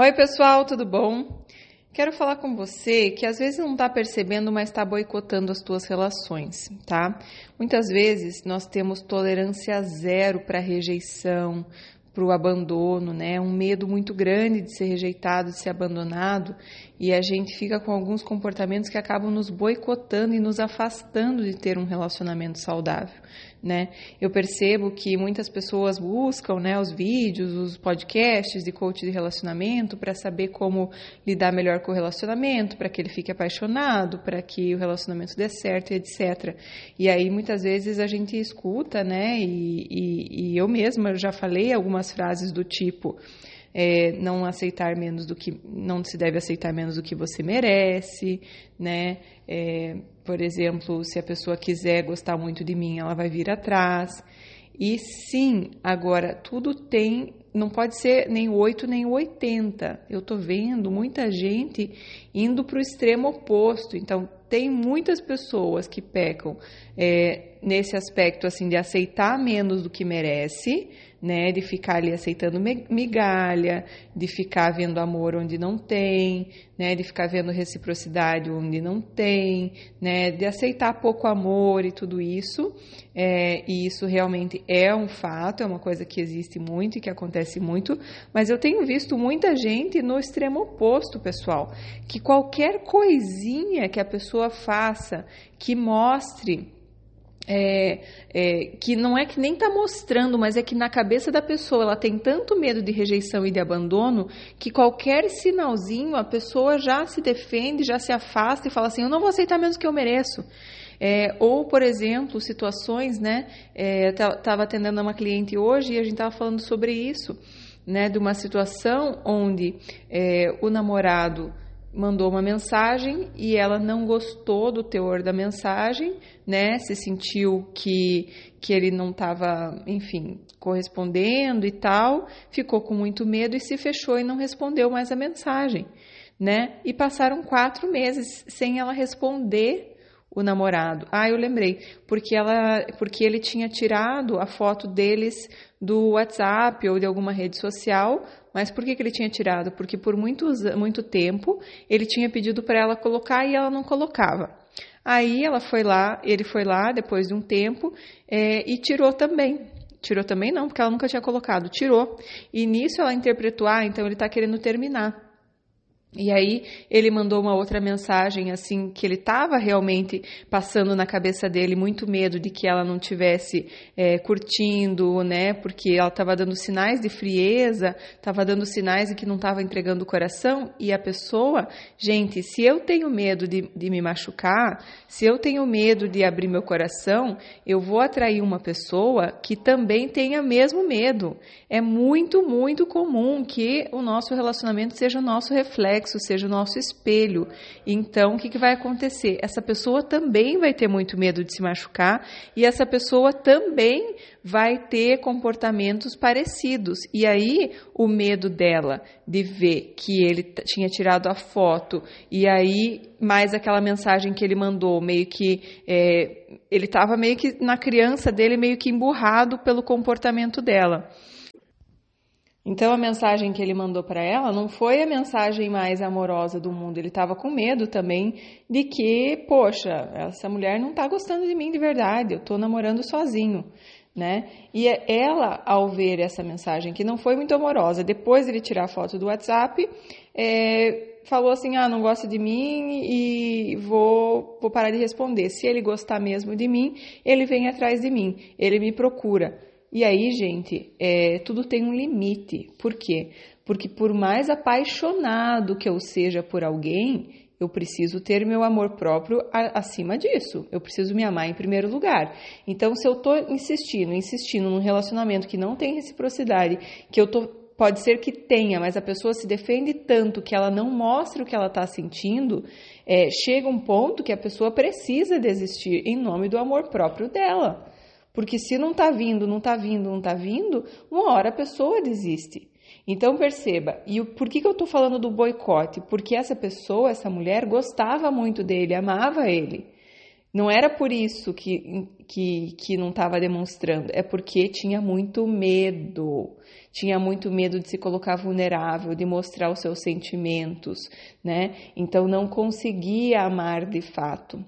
Oi, pessoal, tudo bom? Quero falar com você que às vezes não está percebendo, mas está boicotando as tuas relações, tá? Muitas vezes nós temos tolerância zero para rejeição, para o abandono, né? Um medo muito grande de ser rejeitado, de ser abandonado, e a gente fica com alguns comportamentos que acabam nos boicotando e nos afastando de ter um relacionamento saudável, né? Eu percebo que muitas pessoas buscam, né, os vídeos, os podcasts de coach de relacionamento para saber como lidar melhor com o relacionamento, para que ele fique apaixonado, para que o relacionamento dê certo, etc. E aí muitas vezes a gente escuta, né? E, e, e eu mesma já falei algumas frases do tipo é, não aceitar menos do que não se deve aceitar menos do que você merece, né? É, por exemplo, se a pessoa quiser gostar muito de mim, ela vai vir atrás. E sim, agora tudo tem, não pode ser nem 8 nem 80. Eu tô vendo muita gente indo para o extremo oposto. Então, tem muitas pessoas que pecam é, nesse aspecto assim de aceitar menos do que merece, né, de ficar ali aceitando migalha, de ficar vendo amor onde não tem, né, de ficar vendo reciprocidade onde não tem, né, de aceitar pouco amor e tudo isso. É, e isso realmente é um fato, é uma coisa que existe muito e que acontece muito. Mas eu tenho visto muita gente no extremo oposto, pessoal, que qualquer coisinha que a pessoa faça que mostre é, é, que não é que nem está mostrando, mas é que na cabeça da pessoa ela tem tanto medo de rejeição e de abandono que qualquer sinalzinho a pessoa já se defende, já se afasta e fala assim: eu não vou aceitar menos que eu mereço. É, ou, por exemplo, situações, né? É, estava atendendo uma cliente hoje e a gente estava falando sobre isso, né? De uma situação onde é, o namorado mandou uma mensagem e ela não gostou do teor da mensagem, né? Se sentiu que, que ele não estava, enfim, correspondendo e tal, ficou com muito medo e se fechou e não respondeu mais a mensagem, né? E passaram quatro meses sem ela responder o namorado. Ah, eu lembrei, porque ela, porque ele tinha tirado a foto deles do WhatsApp ou de alguma rede social, mas por que, que ele tinha tirado? Porque por muito tempo ele tinha pedido para ela colocar e ela não colocava. Aí ela foi lá, ele foi lá depois de um tempo é, e tirou também. Tirou também não, porque ela nunca tinha colocado. Tirou. E nisso ela interpretou, ah, então ele está querendo terminar. E aí ele mandou uma outra mensagem assim que ele estava realmente passando na cabeça dele muito medo de que ela não tivesse é, curtindo, né? Porque ela estava dando sinais de frieza, estava dando sinais de que não estava entregando o coração. E a pessoa, gente, se eu tenho medo de, de me machucar, se eu tenho medo de abrir meu coração, eu vou atrair uma pessoa que também tenha mesmo medo. É muito, muito comum que o nosso relacionamento seja o nosso reflexo reflexo, seja o nosso espelho. Então, o que, que vai acontecer? Essa pessoa também vai ter muito medo de se machucar e essa pessoa também vai ter comportamentos parecidos. E aí, o medo dela de ver que ele tinha tirado a foto e aí, mais aquela mensagem que ele mandou, meio que. É, ele estava meio que na criança dele, meio que emburrado pelo comportamento dela. Então a mensagem que ele mandou para ela não foi a mensagem mais amorosa do mundo. Ele estava com medo também de que, poxa, essa mulher não está gostando de mim de verdade. Eu estou namorando sozinho, né? E ela, ao ver essa mensagem que não foi muito amorosa, depois ele tirar a foto do WhatsApp, é, falou assim: ah, não gosta de mim e vou, vou parar de responder. Se ele gostar mesmo de mim, ele vem atrás de mim, ele me procura. E aí, gente, é, tudo tem um limite. Por quê? Porque por mais apaixonado que eu seja por alguém, eu preciso ter meu amor próprio acima disso. Eu preciso me amar em primeiro lugar. Então, se eu estou insistindo, insistindo num relacionamento que não tem reciprocidade, que eu tô, pode ser que tenha, mas a pessoa se defende tanto que ela não mostra o que ela está sentindo, é, chega um ponto que a pessoa precisa desistir em nome do amor próprio dela. Porque se não está vindo, não está vindo, não está vindo, uma hora a pessoa desiste. Então perceba, e por que, que eu estou falando do boicote? Porque essa pessoa, essa mulher, gostava muito dele, amava ele. Não era por isso que, que, que não estava demonstrando, é porque tinha muito medo. Tinha muito medo de se colocar vulnerável, de mostrar os seus sentimentos, né? Então não conseguia amar de fato.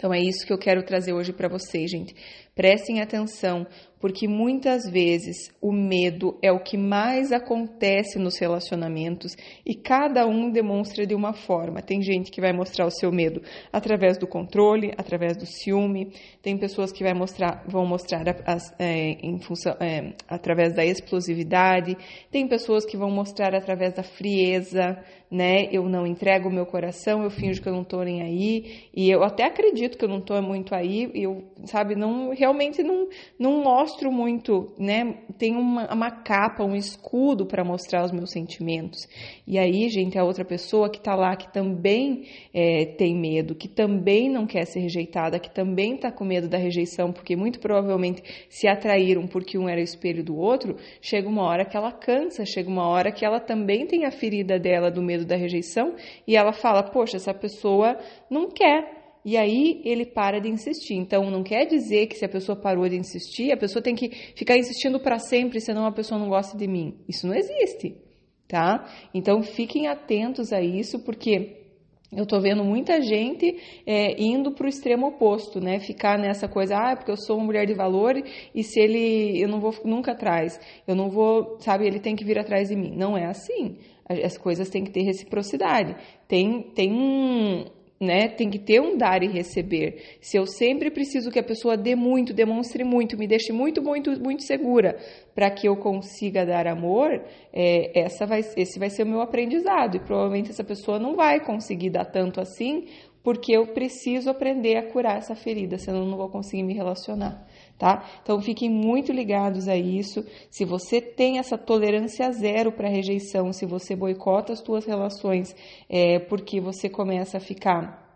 Então é isso que eu quero trazer hoje para vocês, gente. Prestem atenção, porque muitas vezes o medo é o que mais acontece nos relacionamentos e cada um demonstra de uma forma. Tem gente que vai mostrar o seu medo através do controle, através do ciúme, tem pessoas que vai mostrar, vão mostrar as, é, em função, é, através da explosividade, tem pessoas que vão mostrar através da frieza, né? Eu não entrego o meu coração, eu finjo que eu não estou nem aí, e eu até acredito que eu não estou muito aí, eu, sabe, não realmente não, não mostro muito, né? Tem uma, uma capa, um escudo para mostrar os meus sentimentos. E aí, gente, a outra pessoa que está lá, que também é, tem medo, que também não quer ser rejeitada, que também está com medo da rejeição, porque muito provavelmente se atraíram porque um era o espelho do outro, chega uma hora que ela cansa, chega uma hora que ela também tem a ferida dela do medo da rejeição e ela fala: Poxa, essa pessoa não quer e aí ele para de insistir. Então não quer dizer que se a pessoa parou de insistir, a pessoa tem que ficar insistindo para sempre, senão a pessoa não gosta de mim. Isso não existe, tá? Então fiquem atentos a isso, porque eu tô vendo muita gente é, indo para o extremo oposto, né? Ficar nessa coisa, ah, porque eu sou uma mulher de valor e se ele, eu não vou nunca atrás, eu não vou, sabe, ele tem que vir atrás de mim. Não é assim. As coisas têm que ter reciprocidade. Tem, tem né? Tem que ter um dar e receber. Se eu sempre preciso que a pessoa dê muito, demonstre muito, me deixe muito, muito, muito segura para que eu consiga dar amor, é, essa vai, esse vai ser o meu aprendizado. E provavelmente essa pessoa não vai conseguir dar tanto assim, porque eu preciso aprender a curar essa ferida, senão eu não vou conseguir me relacionar tá? Então fiquem muito ligados a isso. Se você tem essa tolerância zero para rejeição, se você boicota as suas relações, é porque você começa a ficar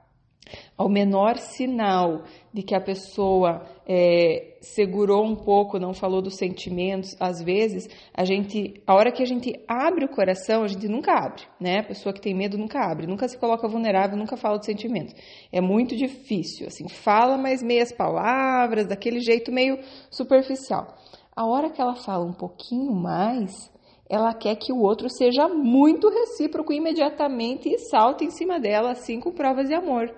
ao menor sinal de que a pessoa é, segurou um pouco, não falou dos sentimentos, às vezes a gente, a hora que a gente abre o coração, a gente nunca abre, né? A pessoa que tem medo nunca abre, nunca se coloca vulnerável, nunca fala dos sentimentos. É muito difícil, assim, fala mais meias palavras, daquele jeito meio superficial. A hora que ela fala um pouquinho mais, ela quer que o outro seja muito recíproco imediatamente e salte em cima dela, assim com provas de amor.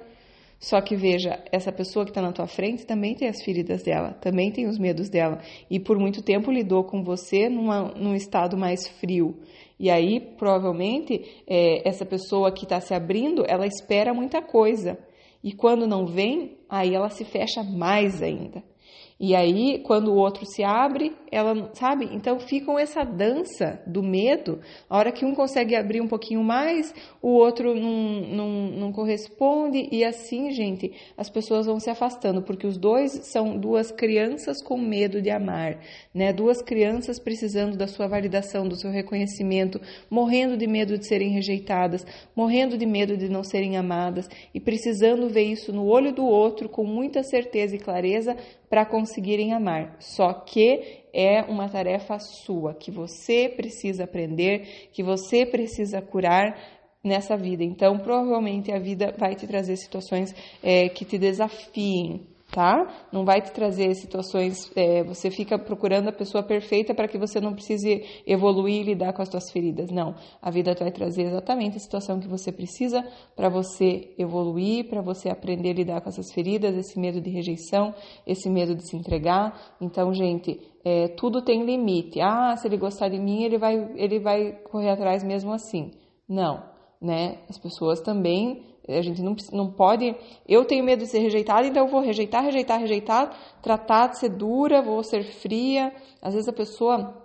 Só que veja, essa pessoa que está na tua frente também tem as feridas dela, também tem os medos dela. E por muito tempo lidou com você numa, num estado mais frio. E aí, provavelmente, é, essa pessoa que está se abrindo, ela espera muita coisa. E quando não vem, aí ela se fecha mais ainda. E aí, quando o outro se abre, ela, sabe? Então ficam essa dança do medo. A hora que um consegue abrir um pouquinho mais, o outro não, não, não corresponde. E assim, gente, as pessoas vão se afastando, porque os dois são duas crianças com medo de amar, né? Duas crianças precisando da sua validação, do seu reconhecimento, morrendo de medo de serem rejeitadas, morrendo de medo de não serem amadas e precisando ver isso no olho do outro com muita certeza e clareza para conseguirem amar. Só que é uma tarefa sua, que você precisa aprender, que você precisa curar nessa vida. Então, provavelmente a vida vai te trazer situações é, que te desafiem, tá? Não vai te trazer situações, é, você fica procurando a pessoa perfeita para que você não precise evoluir e lidar com as suas feridas. Não, a vida vai trazer exatamente a situação que você precisa para você evoluir, para você aprender a lidar com essas feridas, esse medo de rejeição, esse medo de se entregar. Então, gente, é, tudo tem limite. Ah, se ele gostar de mim, ele vai, ele vai correr atrás mesmo assim. Não, né? As pessoas também a gente não, não pode. Eu tenho medo de ser rejeitada, então eu vou rejeitar, rejeitar, rejeitar, tratar de ser dura, vou ser fria. Às vezes a pessoa.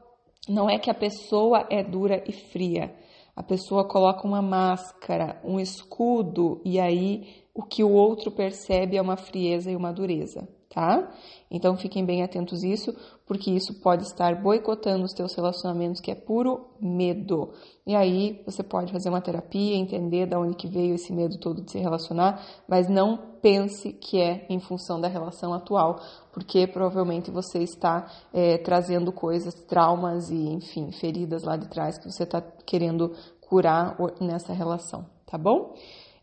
Não é que a pessoa é dura e fria. A pessoa coloca uma máscara, um escudo, e aí o que o outro percebe é uma frieza e uma dureza tá? Então fiquem bem atentos isso, porque isso pode estar boicotando os teus relacionamentos, que é puro medo. E aí você pode fazer uma terapia, entender de onde que veio esse medo todo de se relacionar, mas não pense que é em função da relação atual, porque provavelmente você está é, trazendo coisas, traumas e, enfim, feridas lá de trás que você está querendo curar nessa relação, tá bom?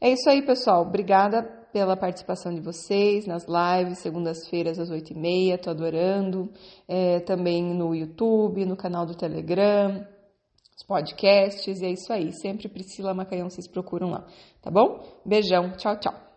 É isso aí, pessoal. Obrigada pela participação de vocês nas lives, segundas-feiras às oito e meia, tô adorando. É, também no YouTube, no canal do Telegram, os podcasts, e é isso aí. Sempre Priscila Macanhão, vocês procuram lá, tá bom? Beijão, tchau, tchau.